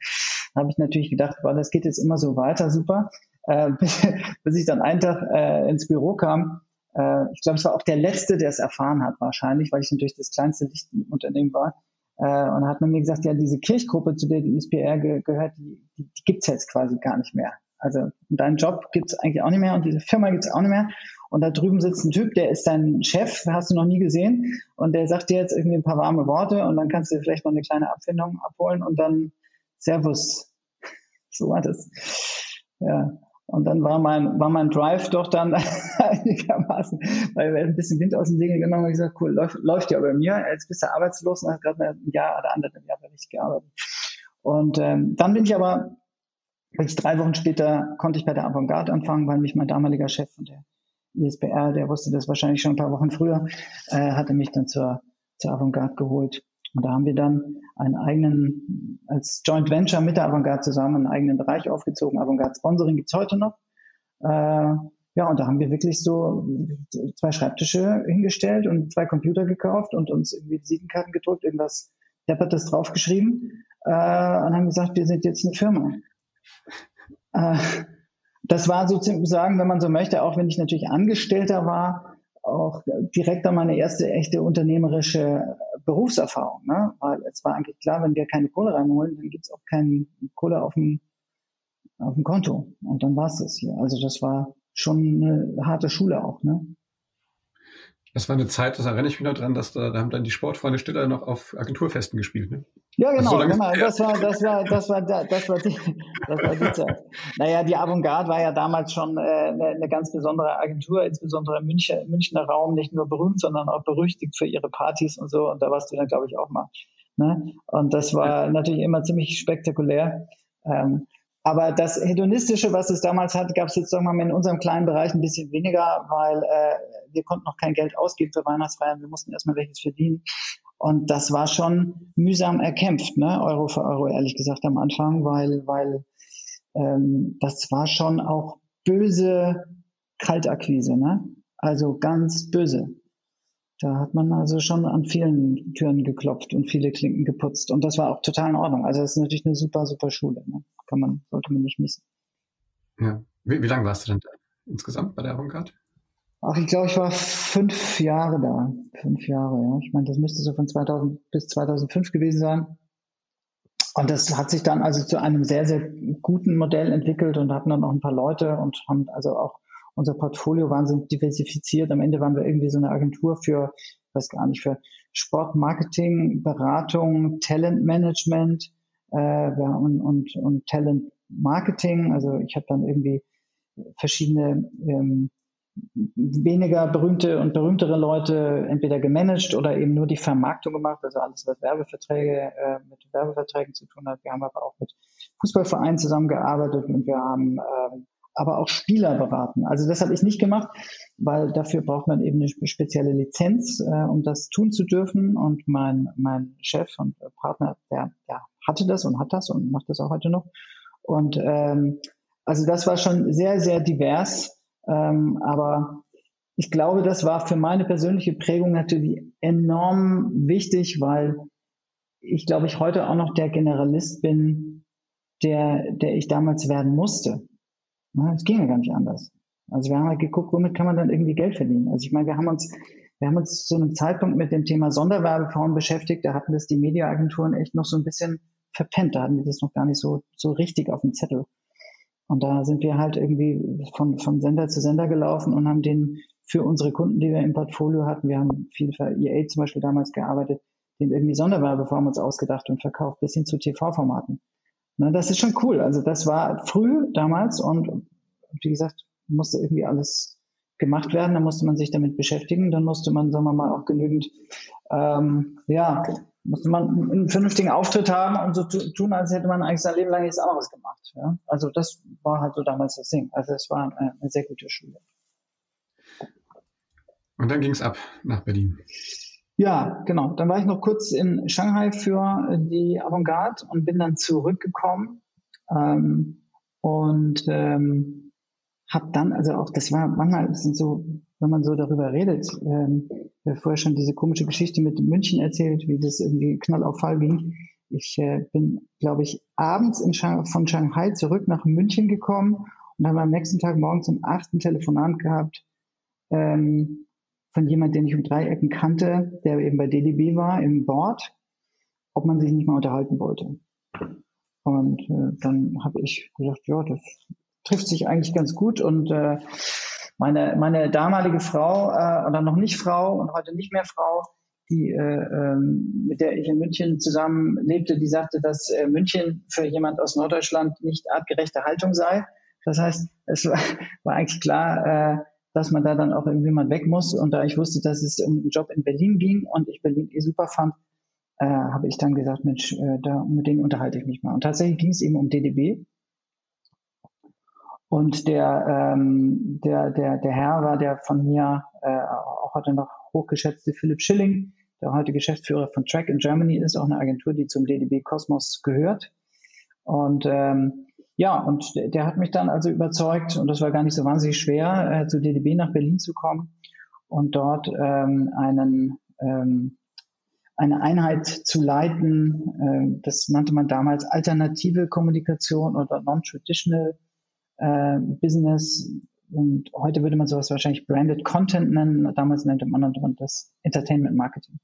Da habe ich natürlich gedacht, boah, das geht jetzt immer so weiter, super. Äh, bis ich dann einen Tag äh, ins Büro kam. Äh, ich glaube, es war auch der Letzte, der es erfahren hat, wahrscheinlich, weil ich natürlich das kleinste Licht im Unternehmen war. Äh, und da hat man mir gesagt, ja, diese Kirchgruppe, zu der die ISPR ge gehört, die, die, die gibt's jetzt quasi gar nicht mehr. Also deinen Job gibt's eigentlich auch nicht mehr und diese Firma gibt's auch nicht mehr. Und da drüben sitzt ein Typ, der ist dein Chef, hast du noch nie gesehen. Und der sagt dir jetzt irgendwie ein paar warme Worte und dann kannst du vielleicht noch eine kleine Abfindung abholen und dann Servus. So war das. Ja. Und dann war mein, war mein Drive doch dann einigermaßen, weil wir ein bisschen Wind aus dem Segel genommen haben, gesagt, cool, läuft, läuft ja bei mir. Jetzt bist du arbeitslos und hast gerade ein Jahr oder anderthalb Jahre nicht gearbeitet. Und ähm, dann bin ich aber, wirklich drei Wochen später konnte ich bei der Avantgarde anfangen, weil mich mein damaliger Chef von der ISBR, der wusste das wahrscheinlich schon ein paar Wochen früher, äh, hatte mich dann zur, zur Avantgarde geholt. Und da haben wir dann einen eigenen als Joint Venture mit der Avantgarde zusammen einen eigenen Bereich aufgezogen. Avantgarde Sponsoring gibt's heute noch. Äh, ja, und da haben wir wirklich so zwei Schreibtische hingestellt und zwei Computer gekauft und uns irgendwie Visitenkarten gedruckt, irgendwas Deppertes draufgeschrieben äh, und haben gesagt, wir sind jetzt eine Firma. Äh, das war sozusagen, wenn man so möchte, auch wenn ich natürlich Angestellter war, auch direkt an meine erste echte unternehmerische Berufserfahrung. Ne? Weil es war eigentlich klar, wenn wir keine Kohle reinholen, dann gibt's auch keine Kohle auf dem, auf dem Konto. Und dann war's das hier. Also das war schon eine harte Schule auch. Ne? Das war eine Zeit, das erinnere ich mich noch dran, dass da, da haben dann die Sportfreunde Stiller noch auf Agenturfesten gespielt. Ne? Ja, genau, also so genau. Das war, das war, das war, das war die, das war die Zeit. Naja, die Avantgarde war ja damals schon äh, eine, eine ganz besondere Agentur, insbesondere im München, Münchner Raum, nicht nur berühmt, sondern auch berüchtigt für ihre Partys und so. Und da warst du dann, glaube ich, auch mal. Ne? Und das war natürlich immer ziemlich spektakulär. Ähm, aber das Hedonistische, was es damals hat, gab es jetzt, sagen wir mal, in unserem kleinen Bereich ein bisschen weniger, weil äh, wir konnten noch kein Geld ausgeben für Weihnachtsfeiern. Wir mussten erstmal welches verdienen. Und das war schon mühsam erkämpft, ne? Euro für Euro, ehrlich gesagt, am Anfang, weil, weil ähm, das war schon auch böse Kaltakquise, ne? Also ganz böse. Da hat man also schon an vielen Türen geklopft und viele Klinken geputzt. Und das war auch total in Ordnung. Also das ist natürlich eine super, super Schule. Ne? Kann man, sollte man nicht missen. Ja. Wie, wie lange warst du denn da insgesamt bei der Avantgarde? Ach, ich glaube, ich war fünf Jahre da. Fünf Jahre, ja. Ich meine, das müsste so von 2000 bis 2005 gewesen sein. Und das hat sich dann also zu einem sehr, sehr guten Modell entwickelt und hatten dann noch ein paar Leute und haben also auch unser Portfolio wahnsinnig diversifiziert. Am Ende waren wir irgendwie so eine Agentur für, ich weiß gar nicht, für Sportmarketing, Beratung, Talentmanagement äh, und, und, und Talent Marketing. Also ich habe dann irgendwie verschiedene ähm, weniger berühmte und berühmtere Leute entweder gemanagt oder eben nur die Vermarktung gemacht, also alles, was Werbeverträge äh, mit Werbeverträgen zu tun hat. Wir haben aber auch mit Fußballvereinen zusammengearbeitet und wir haben ähm, aber auch Spieler beraten. Also das habe ich nicht gemacht, weil dafür braucht man eben eine spezielle Lizenz, äh, um das tun zu dürfen. Und mein, mein Chef und Partner, der, der hatte das und hat das und macht das auch heute noch. Und ähm, also das war schon sehr, sehr divers. Ähm, aber ich glaube, das war für meine persönliche Prägung natürlich enorm wichtig, weil ich glaube, ich heute auch noch der Generalist bin, der, der ich damals werden musste. Es ging ja gar nicht anders. Also wir haben halt geguckt, womit kann man dann irgendwie Geld verdienen. Also ich meine, wir haben uns, wir haben uns zu einem Zeitpunkt mit dem Thema Sonderwerbeform beschäftigt. Da hatten das die Mediaagenturen echt noch so ein bisschen verpennt. Da hatten wir das noch gar nicht so, so richtig auf dem Zettel. Und da sind wir halt irgendwie von, von Sender zu Sender gelaufen und haben den für unsere Kunden, die wir im Portfolio hatten, wir haben viel für EA zum Beispiel damals gearbeitet, den irgendwie Sonderwerbeform uns ausgedacht und verkauft, bis hin zu TV-Formaten. Na, das ist schon cool. Also das war früh damals und wie gesagt, musste irgendwie alles gemacht werden. Da musste man sich damit beschäftigen. Dann musste man, sagen wir mal, auch genügend, ähm, ja, musste man einen vernünftigen Auftritt haben und so tun, als hätte man eigentlich sein Leben lang nichts anderes gemacht. Ja? Also das war halt so damals das Ding. Also es war eine, eine sehr gute Schule. Und dann ging es ab nach Berlin. Ja, genau. Dann war ich noch kurz in Shanghai für die Avantgarde und bin dann zurückgekommen ähm, und ähm, habe dann, also auch, das war manchmal, sind so, wenn man so darüber redet, ähm, vorher schon diese komische Geschichte mit München erzählt, wie das irgendwie knall auf Fall ging. Ich äh, bin, glaube ich, abends in Shang von Shanghai zurück nach München gekommen und habe am nächsten Tag morgens um achten Telefonat gehabt ähm, von jemand, den ich um drei Ecken kannte, der eben bei DDB war im Board, ob man sich nicht mal unterhalten wollte. Und äh, dann habe ich gesagt, ja, das trifft sich eigentlich ganz gut und äh, meine, meine damalige Frau äh, oder noch nicht Frau und heute nicht mehr Frau, die äh, ähm, mit der ich in München zusammen lebte, die sagte, dass äh, München für jemand aus Norddeutschland nicht artgerechte Haltung sei. Das heißt, es war, war eigentlich klar, äh, dass man da dann auch irgendwie mal weg muss. Und da ich wusste, dass es um einen Job in Berlin ging und ich Berlin eh super fand, äh, habe ich dann gesagt, Mensch, äh, da, mit denen unterhalte ich mich mal. Und tatsächlich ging es eben um DDB. Und der, ähm, der, der, der Herr war der von mir äh, auch heute noch hochgeschätzte Philipp Schilling, der heute Geschäftsführer von Track in Germany ist, auch eine Agentur, die zum DDB Cosmos gehört. Und ähm, ja, und der hat mich dann also überzeugt, und das war gar nicht so wahnsinnig schwer, äh, zu DDB nach Berlin zu kommen und dort ähm, einen, ähm, eine Einheit zu leiten. Äh, das nannte man damals alternative Kommunikation oder non-traditional äh, Business. Und heute würde man sowas wahrscheinlich Branded Content nennen. Damals nannte man das Entertainment Marketing.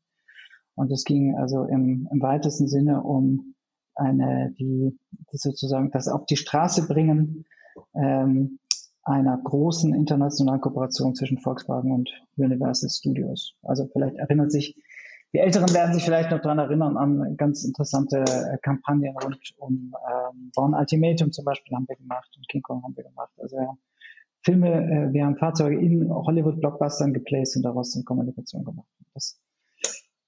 Und es ging also im, im weitesten Sinne um eine, die, die sozusagen das auf die Straße bringen ähm, einer großen internationalen Kooperation zwischen Volkswagen und Universal Studios. Also vielleicht erinnert sich, die Älteren werden sich vielleicht noch daran erinnern an ganz interessante äh, Kampagnen rund um ähm, Born Ultimatum zum Beispiel haben wir gemacht und King Kong haben wir gemacht. Also wir haben Filme, äh, wir haben Fahrzeuge in Hollywood-Blockbustern geplaced und daraus eine Kommunikation gemacht. Das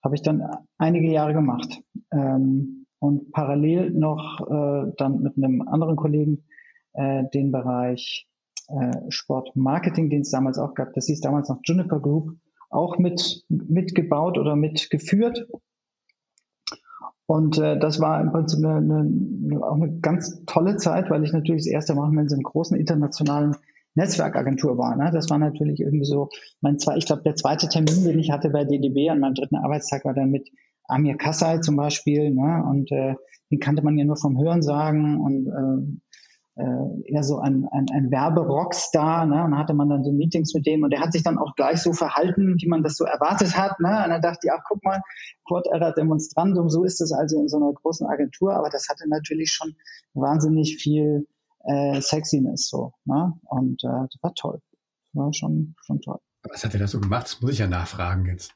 habe ich dann einige Jahre gemacht. Ähm, und parallel noch äh, dann mit einem anderen Kollegen äh, den Bereich äh, Sportmarketing, den es damals auch gab, das hieß damals noch Juniper Group, auch mit mitgebaut oder mitgeführt. Und äh, das war im Prinzip eine, eine, auch eine ganz tolle Zeit, weil ich natürlich das erste Mal in so einem großen internationalen Netzwerkagentur war. Ne? Das war natürlich irgendwie so mein zwei, ich glaube, der zweite Termin, den ich hatte bei DDB an meinem dritten Arbeitstag war dann mit Amir Kassai zum Beispiel, ne? und äh, den kannte man ja nur vom Hören sagen und äh, äh, eher so ein, ein, ein Werberockstar, ne? und hatte man dann so Meetings mit dem und der hat sich dann auch gleich so verhalten, wie man das so erwartet hat, ne? und dann dachte ich, ach guck mal, Quad Error Demonstrandum, so ist es also in so einer großen Agentur, aber das hatte natürlich schon wahnsinnig viel äh, Sexiness so, ne? und äh, das war toll, das war schon, schon toll. Was hat er da so gemacht? Das muss ich ja nachfragen jetzt.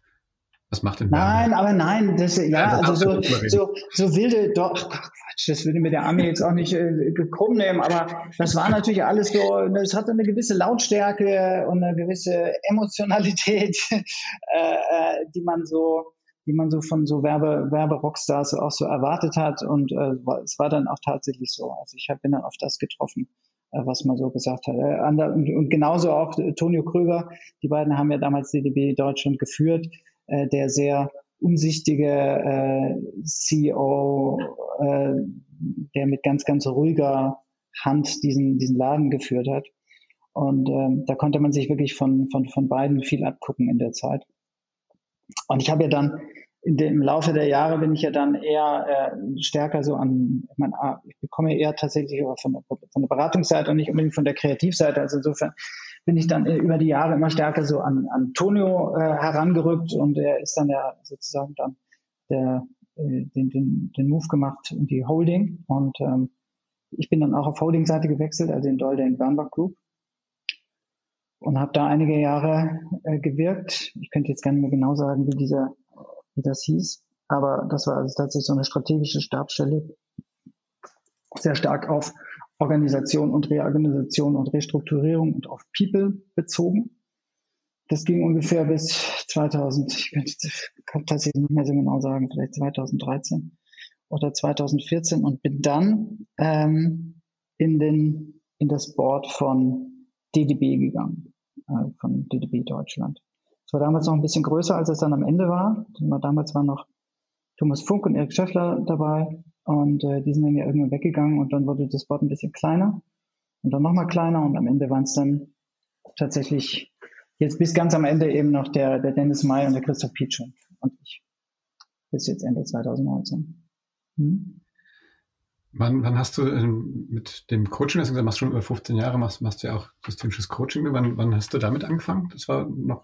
Was macht denn Nein, aber nein, das, ja, ja also so, so, so wilde, doch, ach Quatsch, das würde mir der Army jetzt auch nicht äh, krumm nehmen, aber das war natürlich alles so, es hatte eine gewisse Lautstärke und eine gewisse Emotionalität, äh, äh, die man so, die man so von so Werbe, Werbe-Rockstars auch so erwartet hat und äh, es war dann auch tatsächlich so. Also ich bin dann auf das getroffen, äh, was man so gesagt hat. Äh, und, genauso auch Tonio Kröger, die beiden haben ja damals DDB Deutschland geführt äh, der sehr umsichtige äh, CEO, äh, der mit ganz, ganz ruhiger Hand diesen, diesen Laden geführt hat. Und ähm, da konnte man sich wirklich von, von, von beiden viel abgucken in der Zeit. Und ich habe ja dann dem, im Laufe der Jahre bin ich ja dann eher äh, stärker so an, ich meine, ah, ich bekomme eher tatsächlich von der, von der Beratungsseite und nicht unbedingt von der Kreativseite. Also insofern bin ich dann über die Jahre immer stärker so an Antonio äh, herangerückt und er ist dann ja sozusagen dann der, äh, den, den, den Move gemacht in die Holding und ähm, ich bin dann auch auf Holding-Seite gewechselt, also in Dolden Bernbach Group und habe da einige Jahre äh, gewirkt. Ich könnte jetzt nicht mehr genau sagen, wie dieser, wie das hieß, aber das war also tatsächlich so eine strategische Stabsstelle, sehr stark auf Organisation und Reorganisation und Restrukturierung und auf People bezogen. Das ging ungefähr bis 2000, ich kann tatsächlich nicht mehr so genau sagen, vielleicht 2013 oder 2014 und bin dann ähm, in, den, in das Board von DDB gegangen, äh, von DDB Deutschland. Es war damals noch ein bisschen größer, als es dann am Ende war. Damals waren noch Thomas Funk und Erik Schäffler dabei. Und äh, die sind dann ja irgendwann weggegangen und dann wurde das Board ein bisschen kleiner und dann nochmal kleiner und am Ende waren es dann tatsächlich jetzt bis ganz am Ende eben noch der, der Dennis May und der Christoph Pietschon und ich. Bis jetzt Ende 2019. Hm? Wann, wann hast du ähm, mit dem Coaching, das du machst schon über 15 Jahre, machst, machst du ja auch systemisches Coaching. Wann, wann hast du damit angefangen? Das war noch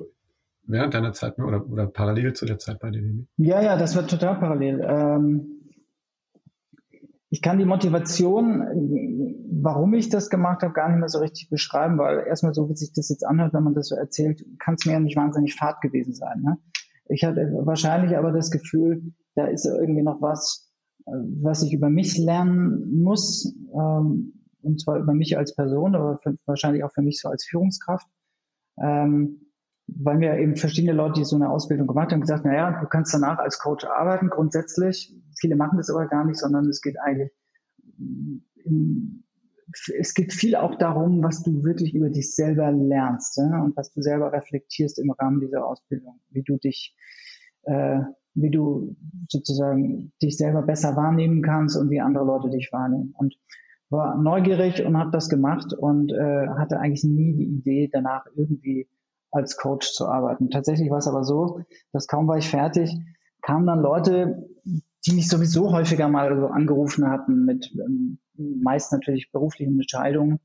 während deiner Zeit oder, oder parallel zu der Zeit bei DDB? Ja, ja, das war total parallel. Ähm, ich kann die Motivation, warum ich das gemacht habe, gar nicht mehr so richtig beschreiben, weil erstmal so, wie sich das jetzt anhört, wenn man das so erzählt, kann es mir ja nicht wahnsinnig fad gewesen sein. Ne? Ich hatte wahrscheinlich aber das Gefühl, da ist irgendwie noch was, was ich über mich lernen muss, ähm, und zwar über mich als Person, aber für, wahrscheinlich auch für mich so als Führungskraft. Ähm, weil mir eben verschiedene Leute, die so eine Ausbildung gemacht haben, gesagt, naja, du kannst danach als Coach arbeiten, grundsätzlich. Viele machen das aber gar nicht, sondern es geht eigentlich, es geht viel auch darum, was du wirklich über dich selber lernst ja, und was du selber reflektierst im Rahmen dieser Ausbildung, wie du dich äh, wie du sozusagen dich selber besser wahrnehmen kannst und wie andere Leute dich wahrnehmen. Und war neugierig und habe das gemacht und äh, hatte eigentlich nie die Idee, danach irgendwie als Coach zu arbeiten. Tatsächlich war es aber so, dass kaum war ich fertig, kamen dann Leute, die mich sowieso häufiger mal so angerufen hatten mit ähm, meist natürlich beruflichen Entscheidungen.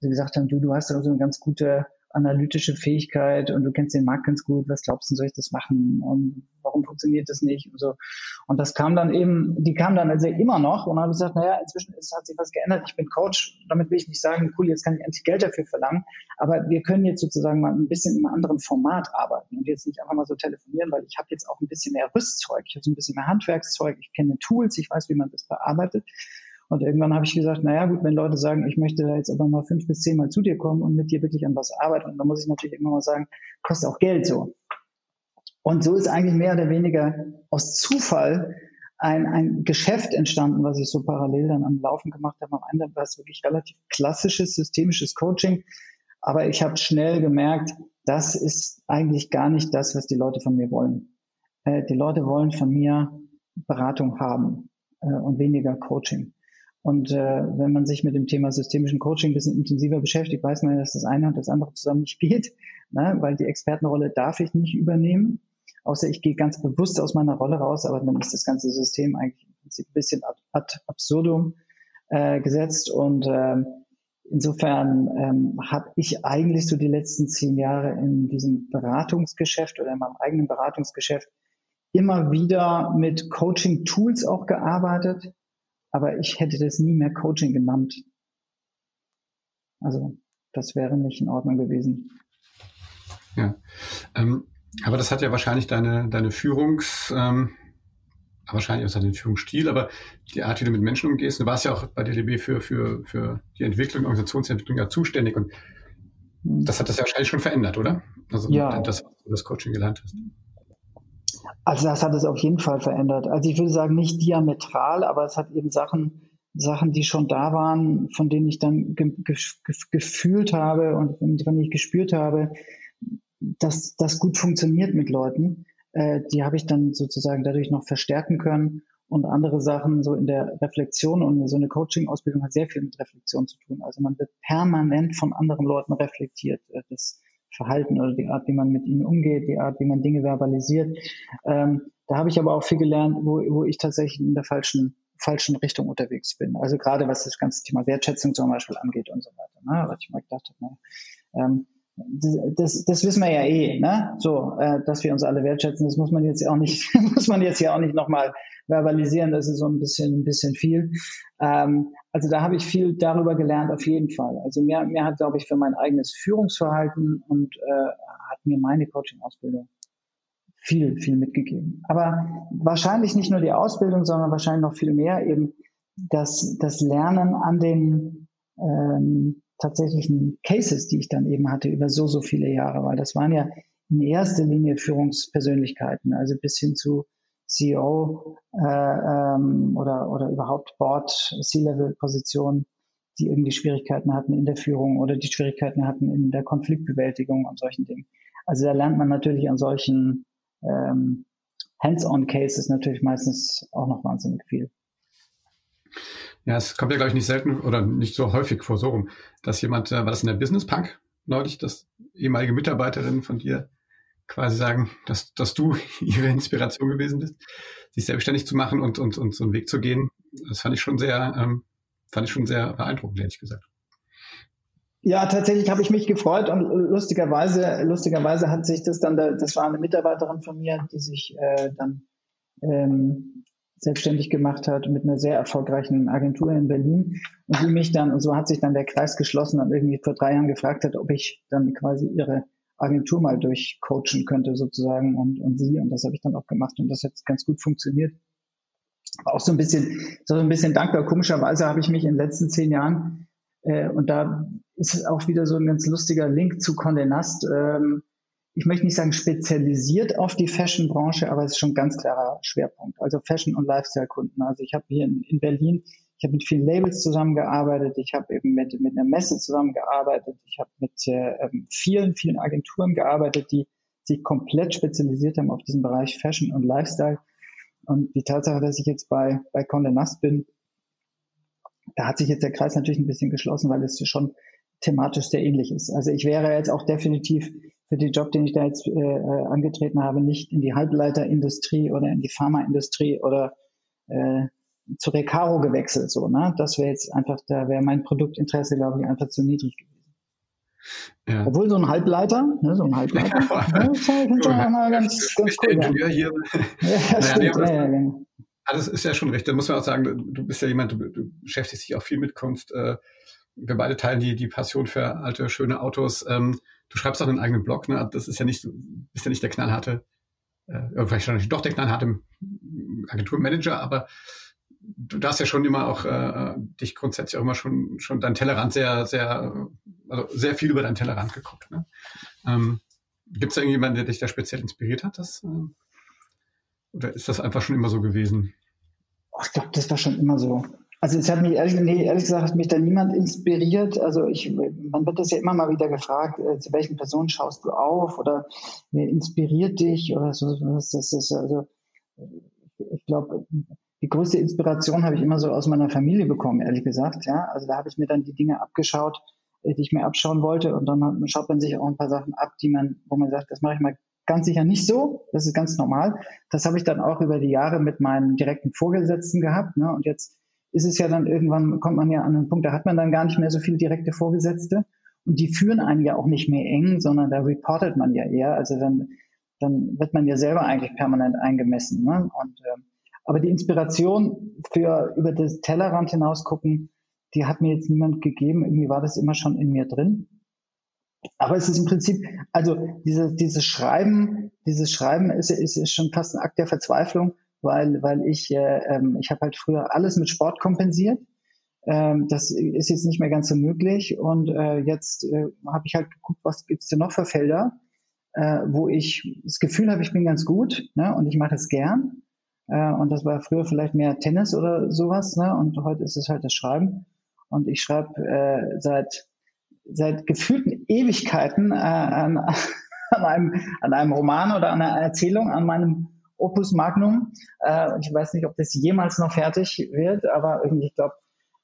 Sie gesagt haben, du, du hast da so eine ganz gute analytische Fähigkeit und du kennst den Markt ganz gut, was glaubst du, soll ich das machen? Und warum funktioniert das nicht? Und so. Und das kam dann eben, die kam dann also immer noch und habe gesagt, naja, inzwischen ist, hat sich was geändert, ich bin Coach, damit will ich nicht sagen, cool, jetzt kann ich endlich Geld dafür verlangen, aber wir können jetzt sozusagen mal ein bisschen im anderen Format arbeiten und jetzt nicht einfach mal so telefonieren, weil ich habe jetzt auch ein bisschen mehr Rüstzeug, ich habe so ein bisschen mehr Handwerkszeug, ich kenne Tools, ich weiß, wie man das bearbeitet und irgendwann habe ich gesagt, naja gut, wenn Leute sagen, ich möchte da jetzt aber mal fünf bis zehn Mal zu dir kommen und mit dir wirklich an was arbeiten, dann muss ich natürlich immer mal sagen, kostet auch Geld so. Und so ist eigentlich mehr oder weniger aus Zufall ein, ein Geschäft entstanden, was ich so parallel dann am Laufen gemacht habe. Am Ende war es wirklich relativ klassisches, systemisches Coaching. Aber ich habe schnell gemerkt, das ist eigentlich gar nicht das, was die Leute von mir wollen. Äh, die Leute wollen von mir Beratung haben äh, und weniger Coaching. Und äh, wenn man sich mit dem Thema systemischen Coaching ein bisschen intensiver beschäftigt, weiß man, dass das eine und das andere zusammen nicht geht, ne? weil die Expertenrolle darf ich nicht übernehmen, außer ich gehe ganz bewusst aus meiner Rolle raus, aber dann ist das ganze System eigentlich ein bisschen ad, ad absurdum äh, gesetzt. Und äh, insofern ähm, habe ich eigentlich so die letzten zehn Jahre in diesem Beratungsgeschäft oder in meinem eigenen Beratungsgeschäft immer wieder mit Coaching-Tools auch gearbeitet aber ich hätte das nie mehr Coaching genannt. Also das wäre nicht in Ordnung gewesen. Ja, ähm, aber das hat ja wahrscheinlich deine, deine Führungs, ähm, wahrscheinlich auch deinen Führungsstil, aber die Art, wie du mit Menschen umgehst. Du warst ja auch bei DLB für, für, für die Entwicklung, Organisationsentwicklung ja zuständig und hm. das hat das ja wahrscheinlich schon verändert, oder? Also ja. das, was du das Coaching gelernt hast. Also das hat es auf jeden Fall verändert. Also ich würde sagen, nicht diametral, aber es hat eben Sachen, Sachen, die schon da waren, von denen ich dann ge ge gefühlt habe und von denen ich gespürt habe, dass das gut funktioniert mit Leuten. Äh, die habe ich dann sozusagen dadurch noch verstärken können. Und andere Sachen so in der Reflexion und so eine Coaching-Ausbildung hat sehr viel mit Reflexion zu tun. Also man wird permanent von anderen Leuten reflektiert. Äh, das Verhalten oder die Art, wie man mit ihnen umgeht, die Art, wie man Dinge verbalisiert. Ähm, da habe ich aber auch viel gelernt, wo, wo ich tatsächlich in der falschen falschen Richtung unterwegs bin. Also gerade was das ganze Thema Wertschätzung zum Beispiel angeht und so weiter. Ne? Was ich mal gedacht habe, ne? ähm, das, das wissen wir ja eh, ne? So, äh, dass wir uns alle wertschätzen, das muss man jetzt auch nicht, muss man jetzt ja auch nicht nochmal verbalisieren, das ist so ein bisschen, ein bisschen viel. Ähm, also da habe ich viel darüber gelernt, auf jeden Fall. Also mir, mir hat, glaube ich, für mein eigenes Führungsverhalten und äh, hat mir meine Coaching-Ausbildung viel, viel mitgegeben. Aber wahrscheinlich nicht nur die Ausbildung, sondern wahrscheinlich noch viel mehr eben das, das Lernen an den ähm, tatsächlichen Cases, die ich dann eben hatte über so, so viele Jahre, weil das waren ja in erster Linie Führungspersönlichkeiten, also bis hin zu CEO äh, ähm, oder, oder überhaupt Board, C-Level-Positionen, die irgendwie Schwierigkeiten hatten in der Führung oder die Schwierigkeiten hatten in der Konfliktbewältigung und solchen Dingen. Also da lernt man natürlich an solchen ähm, Hands-on-Cases natürlich meistens auch noch wahnsinnig viel. Ja, es kommt ja, glaube ich, nicht selten oder nicht so häufig vor, so rum, dass jemand, äh, war das in der Business Punk neulich, dass ehemalige Mitarbeiterin von dir quasi sagen, dass, dass du ihre Inspiration gewesen bist, sich selbstständig zu machen und, und, und so einen Weg zu gehen. Das fand ich schon sehr, ähm, fand ich schon sehr beeindruckend, ehrlich gesagt. Ja, tatsächlich habe ich mich gefreut und lustigerweise, lustigerweise hat sich das dann, das war eine Mitarbeiterin von mir, die sich äh, dann ähm, selbstständig gemacht hat mit einer sehr erfolgreichen Agentur in Berlin und die mich dann, und so hat sich dann der Kreis geschlossen und irgendwie vor drei Jahren gefragt hat, ob ich dann quasi ihre Agentur mal durchcoachen könnte sozusagen und, und sie und das habe ich dann auch gemacht und das hat ganz gut funktioniert. Auch so ein bisschen, so ein bisschen dankbar. Komischerweise habe ich mich in den letzten zehn Jahren äh, und da ist auch wieder so ein ganz lustiger Link zu Condé Nast. Ähm, ich möchte nicht sagen spezialisiert auf die Fashion-Branche, aber es ist schon ein ganz klarer Schwerpunkt. Also Fashion- und Lifestyle-Kunden. Also ich habe hier in, in Berlin, ich habe mit vielen Labels zusammengearbeitet, ich habe eben mit, mit einer Messe zusammengearbeitet, ich habe mit äh, vielen, vielen Agenturen gearbeitet, die sich komplett spezialisiert haben auf diesen Bereich Fashion und Lifestyle. Und die Tatsache, dass ich jetzt bei, bei Condé Nast bin, da hat sich jetzt der Kreis natürlich ein bisschen geschlossen, weil es schon thematisch sehr ähnlich ist. Also ich wäre jetzt auch definitiv für den Job, den ich da jetzt äh, äh, angetreten habe, nicht in die Halbleiterindustrie oder in die Pharmaindustrie oder äh, zu Recaro gewechselt. So, ne? Das wäre jetzt einfach, da wäre mein Produktinteresse, glaube ich, einfach zu niedrig gewesen. Ja. Obwohl so ein Halbleiter, ne, so ein Halbleiter, ja, das ist halt mal ganz, ganz cool. Ingenieur hier. Ja, stimmt. Nee, ja, ja, genau. Das ist ja schon recht. Da muss man auch sagen, du bist ja jemand, du, du beschäftigst dich auch viel mit Kunst. Äh, wir beide teilen die, die Passion für alte, schöne Autos. Ähm, du schreibst auch einen eigenen Blog, ne? Das ist ja nicht, ist ja nicht der knallharte, äh, vielleicht schon doch der knallharte Agenturmanager, aber du darfst ja schon immer auch äh, dich grundsätzlich auch immer schon schon dein Tellerrand sehr sehr also sehr viel über dein Tellerrand geguckt. Ne? Ähm, Gibt es irgendjemanden, der dich da speziell inspiriert hat? Das, äh, oder ist das einfach schon immer so gewesen? Ich glaube, das war schon immer so. Also es hat mich ehrlich, nee, ehrlich gesagt hat mich da niemand inspiriert. Also ich, man wird das ja immer mal wieder gefragt, äh, zu welchen Personen schaust du auf oder wer inspiriert dich oder so. Das ist also ich glaube, die größte Inspiration habe ich immer so aus meiner Familie bekommen, ehrlich gesagt. Ja, also da habe ich mir dann die Dinge abgeschaut, äh, die ich mir abschauen wollte, und dann schaut man sich auch ein paar Sachen ab, die man, wo man sagt, das mache ich mal ganz sicher nicht so. Das ist ganz normal. Das habe ich dann auch über die Jahre mit meinen direkten Vorgesetzten gehabt. Ne? Und jetzt ist es ja dann irgendwann, kommt man ja an einen Punkt, da hat man dann gar nicht mehr so viele direkte Vorgesetzte und die führen einen ja auch nicht mehr eng, sondern da reportet man ja eher. Also dann, dann wird man ja selber eigentlich permanent eingemessen. Ne? Und, äh, aber die Inspiration für über das Tellerrand hinaus gucken, die hat mir jetzt niemand gegeben. Irgendwie war das immer schon in mir drin. Aber es ist im Prinzip, also dieses, dieses Schreiben, dieses Schreiben ist, ist, ist schon fast ein Akt der Verzweiflung, weil, weil ich, äh, ähm, ich habe halt früher alles mit Sport kompensiert. Ähm, das ist jetzt nicht mehr ganz so möglich. Und äh, jetzt äh, habe ich halt geguckt, was gibt's denn noch für Felder, äh, wo ich das Gefühl habe, ich bin ganz gut ne, und ich mache es gern. Äh, und das war früher vielleicht mehr Tennis oder sowas. Ne, und heute ist es halt das Schreiben. Und ich schreibe äh, seit seit gefühlten Ewigkeiten äh, an, an, einem, an einem Roman oder an einer Erzählung, an meinem Opus Magnum. Äh, ich weiß nicht, ob das jemals noch fertig wird, aber irgendwie, ich glaube,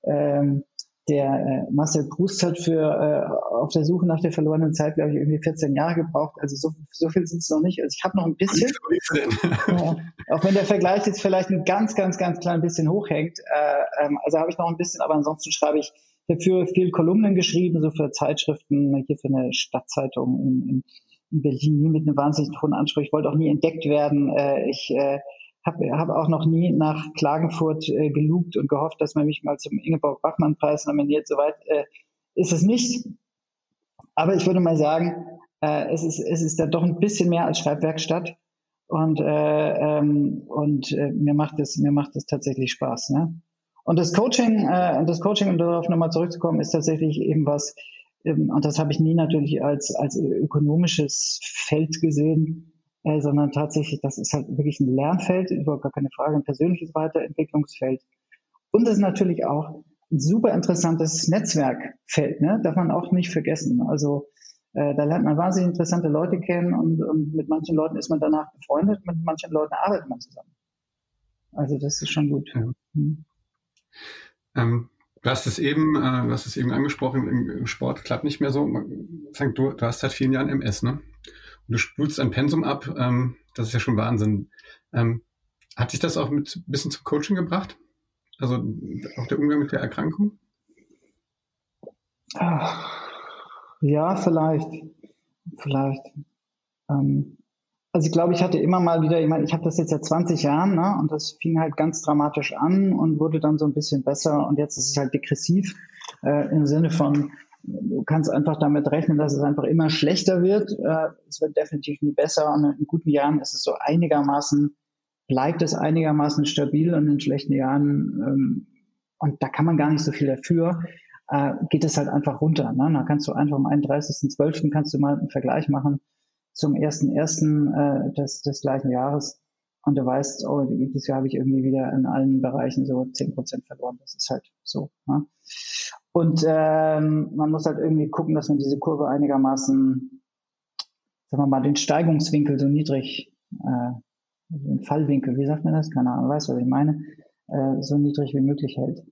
ähm, der äh, Marcel Proust hat für äh, auf der Suche nach der verlorenen Zeit, glaube ich, irgendwie 14 Jahre gebraucht. Also so, so viel sind es noch nicht. Also ich habe noch ein bisschen. ja, auch wenn der Vergleich jetzt vielleicht ein ganz, ganz, ganz klein bisschen hochhängt. Äh, ähm, also habe ich noch ein bisschen, aber ansonsten schreibe ich dafür viel Kolumnen geschrieben, so für Zeitschriften, hier für eine Stadtzeitung in, in in Berlin nie mit einem wahnsinnig hohen Anspruch. Ich wollte auch nie entdeckt werden. Äh, ich äh, habe hab auch noch nie nach Klagenfurt äh, gelugt und gehofft, dass man mich mal zum Ingeborg-Bachmann-Preis nominiert. Soweit äh, ist es nicht. Aber ich würde mal sagen, äh, es, ist, es ist da doch ein bisschen mehr als Schreibwerkstatt. Und, äh, ähm, und äh, mir macht es mir macht es tatsächlich Spaß. Ne? Und das Coaching, äh, das Coaching, um darauf nochmal zurückzukommen, ist tatsächlich eben was, ähm, und das habe ich nie natürlich als, als ökonomisches Feld gesehen, äh, sondern tatsächlich, das ist halt wirklich ein Lernfeld, überhaupt gar keine Frage, ein persönliches Weiterentwicklungsfeld. Und das ist natürlich auch ein super interessantes Netzwerkfeld, ne? darf man auch nicht vergessen. Also äh, da lernt man wahnsinnig interessante Leute kennen und, und mit manchen Leuten ist man danach befreundet, mit manchen Leuten arbeitet man zusammen. Also das ist schon gut. Ja. Hm. Ähm, Du hast es eben, äh, du hast es eben angesprochen, im, im Sport klappt nicht mehr so. Du, du hast seit vielen Jahren MS, ne? Du spulst ein Pensum ab, ähm, das ist ja schon Wahnsinn. Ähm, hat dich das auch mit ein bisschen zum Coaching gebracht? Also auch der Umgang mit der Erkrankung? Ja, vielleicht. Vielleicht. Ähm, also ich glaube, ich hatte immer mal wieder, ich meine, ich habe das jetzt seit 20 Jahren, ne, und das fing halt ganz dramatisch an und wurde dann so ein bisschen besser und jetzt ist es halt degressiv äh, im Sinne von, du kannst einfach damit rechnen, dass es einfach immer schlechter wird. Äh, es wird definitiv nie besser und in guten Jahren ist es so einigermaßen, bleibt es einigermaßen stabil und in schlechten Jahren, ähm, und da kann man gar nicht so viel dafür, äh, geht es halt einfach runter. Ne? Da kannst du einfach am 31.12. kannst du mal einen Vergleich machen zum ersten ersten äh, des, des gleichen Jahres und du weißt, oh, dieses Jahr habe ich irgendwie wieder in allen Bereichen so zehn Prozent verloren. Das ist halt so. Ne? Und ähm, man muss halt irgendwie gucken, dass man diese Kurve einigermaßen sagen wir mal, den Steigungswinkel so niedrig, äh, den Fallwinkel, wie sagt man das? Keine Ahnung, weißt du, was ich meine, äh, so niedrig wie möglich hält.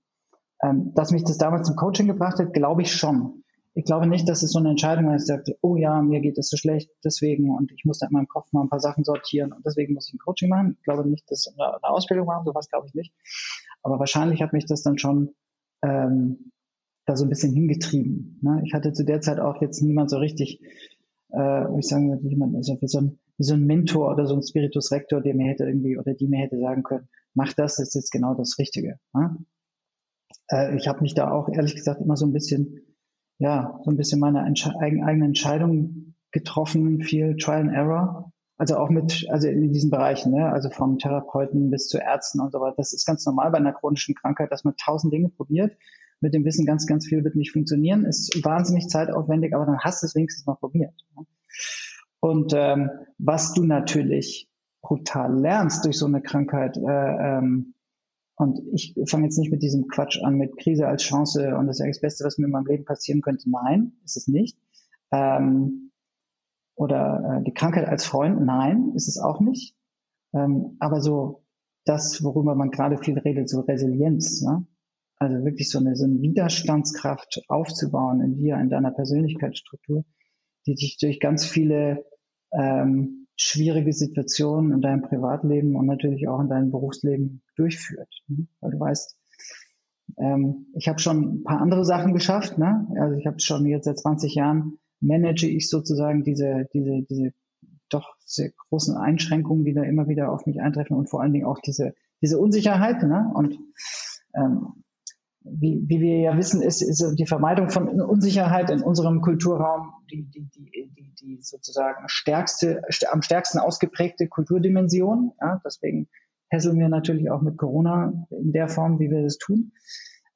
Ähm, dass mich das damals zum Coaching gebracht hat, glaube ich schon. Ich glaube nicht, dass es so eine Entscheidung ist, sagt, oh ja, mir geht es so schlecht, deswegen und ich muss da in meinem Kopf mal ein paar Sachen sortieren und deswegen muss ich ein Coaching machen. Ich glaube nicht, dass eine, eine Ausbildung machen, sowas glaube ich nicht. Aber wahrscheinlich hat mich das dann schon ähm, da so ein bisschen hingetrieben. Ne? Ich hatte zu der Zeit auch jetzt niemand so richtig, äh, ich sagen würde, jemand, also wie so, ein, wie so ein Mentor oder so ein Spiritus Rector, der mir hätte irgendwie oder die mir hätte sagen können, mach das, das ist jetzt genau das Richtige. Ne? Äh, ich habe mich da auch ehrlich gesagt immer so ein bisschen, ja, so ein bisschen meine Entsche eigene Entscheidung getroffen, viel Trial and Error. Also auch mit, also in diesen Bereichen, ne? also von Therapeuten bis zu Ärzten und so weiter. Das ist ganz normal bei einer chronischen Krankheit, dass man tausend Dinge probiert. Mit dem Wissen ganz, ganz viel wird nicht funktionieren. Ist wahnsinnig zeitaufwendig, aber dann hast du es wenigstens mal probiert. Und ähm, was du natürlich brutal lernst durch so eine Krankheit, äh, ähm, und ich fange jetzt nicht mit diesem Quatsch an, mit Krise als Chance und das ist ja das Beste, was mir in meinem Leben passieren könnte. Nein, ist es nicht. Ähm, oder äh, die Krankheit als Freund, nein, ist es auch nicht. Ähm, aber so das, worüber man gerade viel redet, so Resilienz, ne? Also wirklich so eine, so eine Widerstandskraft aufzubauen in dir, in deiner Persönlichkeitsstruktur, die dich durch ganz viele ähm, schwierige Situationen in deinem Privatleben und natürlich auch in deinem Berufsleben durchführt. Ne? Weil du weißt, ähm, ich habe schon ein paar andere Sachen geschafft. Ne? Also ich habe schon jetzt seit 20 Jahren manage ich sozusagen diese, diese, diese doch sehr großen Einschränkungen, die da immer wieder auf mich eintreffen und vor allen Dingen auch diese, diese Unsicherheit. Ne? Und ähm, wie, wie wir ja wissen, ist, ist die Vermeidung von Unsicherheit in unserem Kulturraum die, die, die, die, die sozusagen stärkste, am stärksten ausgeprägte Kulturdimension. Ja, deswegen hässeln wir natürlich auch mit Corona in der Form, wie wir das tun.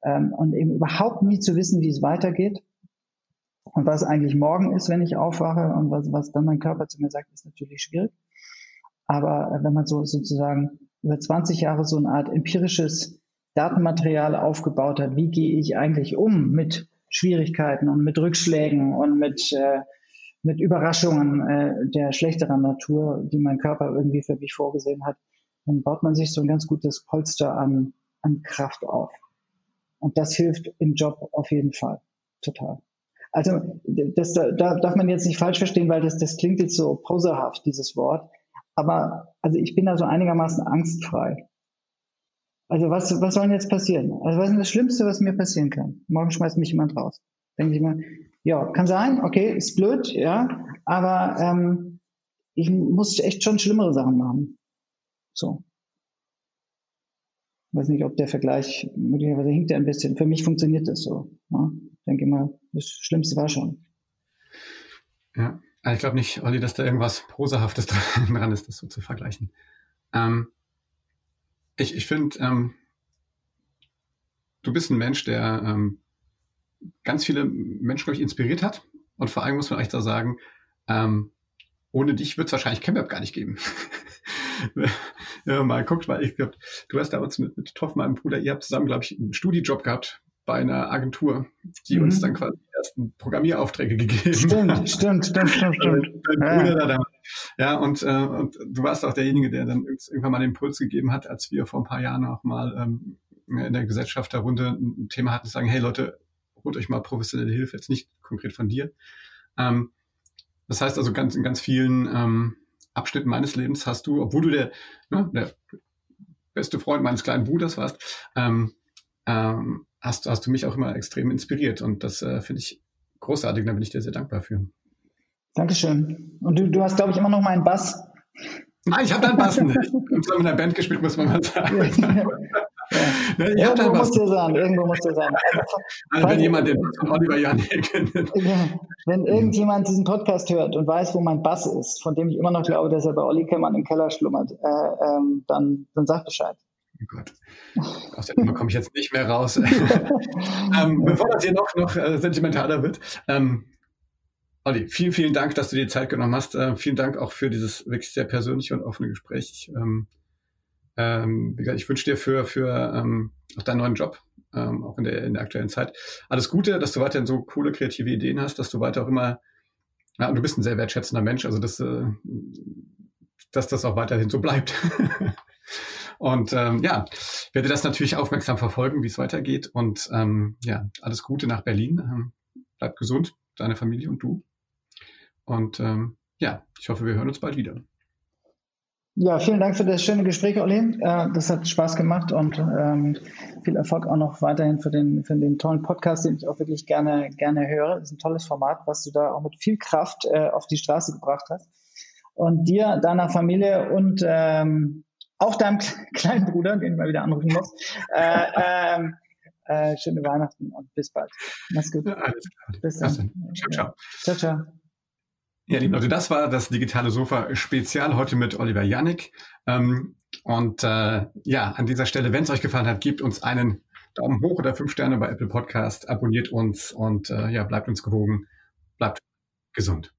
Ähm, und eben überhaupt nie zu wissen, wie es weitergeht und was eigentlich morgen ist, wenn ich aufwache und was, was dann mein Körper zu mir sagt, ist natürlich schwierig. Aber äh, wenn man so sozusagen über 20 Jahre so eine Art empirisches Datenmaterial aufgebaut hat, wie gehe ich eigentlich um mit Schwierigkeiten und mit Rückschlägen und mit, äh, mit Überraschungen äh, der schlechteren Natur, die mein Körper irgendwie für mich vorgesehen hat, dann baut man sich so ein ganz gutes Polster an, an Kraft auf. Und das hilft im Job auf jeden Fall. Total. Also das da darf man jetzt nicht falsch verstehen, weil das, das klingt jetzt so poserhaft, dieses Wort. Aber also ich bin da so einigermaßen angstfrei. Also was, was soll denn jetzt passieren? Also was ist das Schlimmste, was mir passieren kann? Morgen schmeißt mich jemand raus. Denke ich mal, ja, kann sein, okay, ist blöd, ja, aber ähm, ich muss echt schon schlimmere Sachen machen. So. Ich weiß nicht, ob der Vergleich, möglicherweise hinkt er ein bisschen. Für mich funktioniert das so. Ja? Ich denke mal, das Schlimmste war schon. Ja, ich glaube nicht, Olli, dass da irgendwas Prosahaftes dran ist, das so zu vergleichen. Ähm, ich, ich finde, ähm, du bist ein Mensch, der ähm, ganz viele Menschen, glaube ich, inspiriert hat. Und vor allem muss man echt da sagen, ähm, ohne dich wird es wahrscheinlich ChemWeb gar nicht geben. ja, mal guckt mal, ich glaube, du hast damals mit, mit Toff, meinem Bruder, ihr habt zusammen, glaube ich, einen Studiejob gehabt bei einer Agentur, die mhm. uns dann quasi ersten Programmieraufträge gegeben stimmt. Stimmt, stimmt, stimmt, stimmt. Dein ja. da ja, und, äh, und du warst auch derjenige, der dann irgendwann mal den Impuls gegeben hat, als wir vor ein paar Jahren auch mal ähm, in der Gesellschaft darunter ein Thema hatten, zu sagen, hey Leute, holt euch mal professionelle Hilfe, jetzt nicht konkret von dir. Ähm, das heißt also, ganz, in ganz vielen ähm, Abschnitten meines Lebens hast du, obwohl du der, ne, der beste Freund meines kleinen Bruders warst, ähm, ähm, hast, hast du mich auch immer extrem inspiriert. Und das äh, finde ich großartig, da bin ich dir sehr dankbar für. Dankeschön. Und du, du hast, glaube ich, immer noch meinen Bass. Nein, ich habe deinen Bass nicht. Ich habe in einer Band gespielt, muss man mal sagen. Ja. Ja, irgendwo muss der sein, irgendwo muss der sein. Also, wenn jemand den von Oliver Janek Wenn irgendjemand diesen Podcast hört und weiß, wo mein Bass ist, von dem ich immer noch glaube, dass er bei Olli Kemmern im Keller schlummert, äh, ähm, dann, dann sag Bescheid. Oh Gott. Aus der Nummer komme ich jetzt nicht mehr raus. ähm, bevor das hier noch, noch äh, sentimentaler wird. Ähm, Olli, vielen, vielen Dank, dass du dir Zeit genommen hast. Äh, vielen Dank auch für dieses wirklich sehr persönliche und offene Gespräch. Ähm, ähm, ich wünsche dir für, für ähm, auch deinen neuen Job, ähm, auch in der, in der aktuellen Zeit, alles Gute, dass du weiterhin so coole kreative Ideen hast, dass du weiter auch immer Ja, du bist ein sehr wertschätzender Mensch, also dass, äh, dass das auch weiterhin so bleibt. und ähm, ja, werde das natürlich aufmerksam verfolgen, wie es weitergeht. Und ähm, ja, alles Gute nach Berlin. Ähm, bleib gesund, deine Familie und du. Und ähm, ja, ich hoffe, wir hören uns bald wieder. Ja, vielen Dank für das schöne Gespräch, Olli. Äh, das hat Spaß gemacht und ähm, viel Erfolg auch noch weiterhin für den, für den tollen Podcast, den ich auch wirklich gerne, gerne höre. Das ist ein tolles Format, was du da auch mit viel Kraft äh, auf die Straße gebracht hast. Und dir, deiner Familie und ähm, auch deinem kleinen Bruder, den ich mal wieder anrufen muss, äh, ähm, äh, schöne Weihnachten und bis bald. Mach's gut. Ja, alles klar. Bis dann. Ciao, ciao. Ciao, ciao. Ja, liebe Leute, das war das digitale Sofa Spezial heute mit Oliver Jannik. Ähm, und äh, ja, an dieser Stelle, wenn es euch gefallen hat, gebt uns einen Daumen hoch oder fünf Sterne bei Apple Podcast, abonniert uns und äh, ja, bleibt uns gewogen, bleibt gesund.